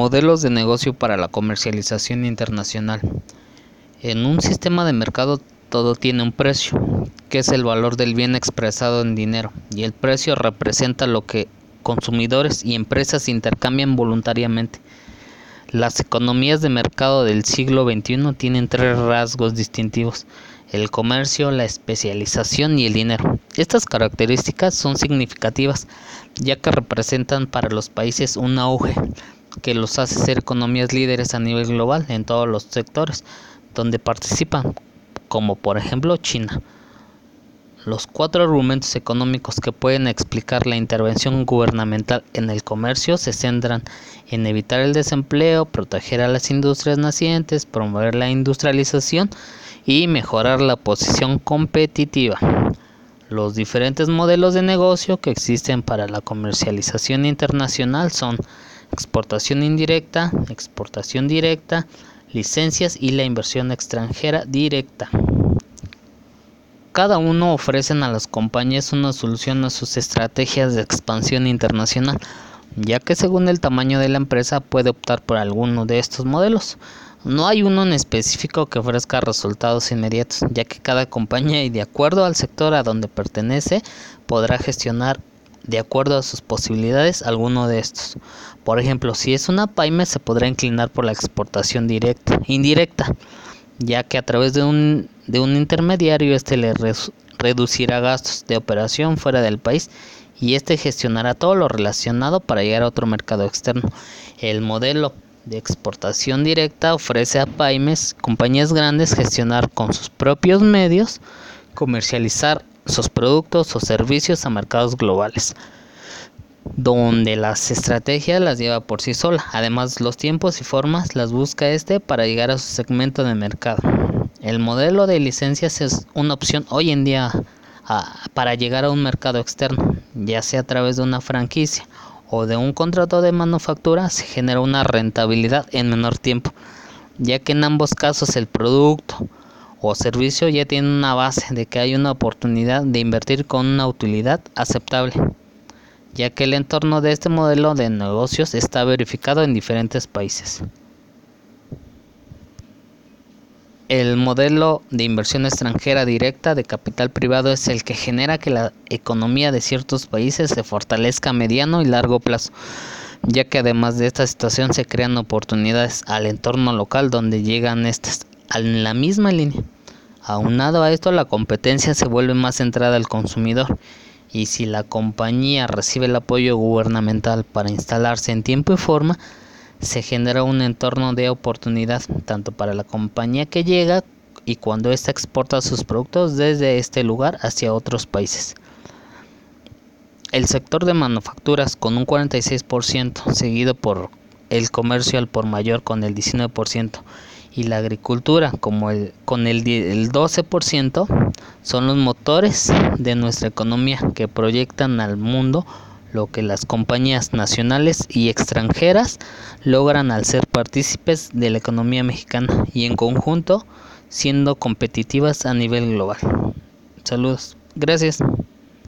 Modelos de negocio para la comercialización internacional. En un sistema de mercado todo tiene un precio, que es el valor del bien expresado en dinero, y el precio representa lo que consumidores y empresas intercambian voluntariamente. Las economías de mercado del siglo XXI tienen tres rasgos distintivos, el comercio, la especialización y el dinero. Estas características son significativas, ya que representan para los países un auge que los hace ser economías líderes a nivel global en todos los sectores donde participan, como por ejemplo China. Los cuatro argumentos económicos que pueden explicar la intervención gubernamental en el comercio se centran en evitar el desempleo, proteger a las industrias nacientes, promover la industrialización y mejorar la posición competitiva. Los diferentes modelos de negocio que existen para la comercialización internacional son exportación indirecta, exportación directa, licencias y la inversión extranjera directa. Cada uno ofrecen a las compañías una solución a sus estrategias de expansión internacional, ya que según el tamaño de la empresa puede optar por alguno de estos modelos. No hay uno en específico que ofrezca resultados inmediatos, ya que cada compañía y de acuerdo al sector a donde pertenece podrá gestionar de acuerdo a sus posibilidades alguno de estos. Por ejemplo, si es una PYME se podrá inclinar por la exportación directa, indirecta, ya que a través de un, de un intermediario este le reducirá gastos de operación fuera del país y este gestionará todo lo relacionado para llegar a otro mercado externo. El modelo de exportación directa ofrece a pymes, compañías grandes, gestionar con sus propios medios, comercializar sus productos o servicios a mercados globales, donde las estrategias las lleva por sí sola. Además, los tiempos y formas las busca este para llegar a su segmento de mercado. El modelo de licencias es una opción hoy en día para llegar a un mercado externo, ya sea a través de una franquicia o de un contrato de manufactura, se genera una rentabilidad en menor tiempo, ya que en ambos casos el producto o servicio ya tiene una base de que hay una oportunidad de invertir con una utilidad aceptable, ya que el entorno de este modelo de negocios está verificado en diferentes países. El modelo de inversión extranjera directa de capital privado es el que genera que la economía de ciertos países se fortalezca a mediano y largo plazo, ya que además de esta situación se crean oportunidades al entorno local donde llegan estas en la misma línea. Aunado a esto, la competencia se vuelve más centrada al consumidor y si la compañía recibe el apoyo gubernamental para instalarse en tiempo y forma, se genera un entorno de oportunidad tanto para la compañía que llega y cuando ésta exporta sus productos desde este lugar hacia otros países. El sector de manufacturas con un 46%, seguido por el comercio al por mayor con el 19% y la agricultura como con el, el 12% son los motores de nuestra economía que proyectan al mundo lo que las compañías nacionales y extranjeras logran al ser partícipes de la economía mexicana y en conjunto siendo competitivas a nivel global. Saludos. Gracias.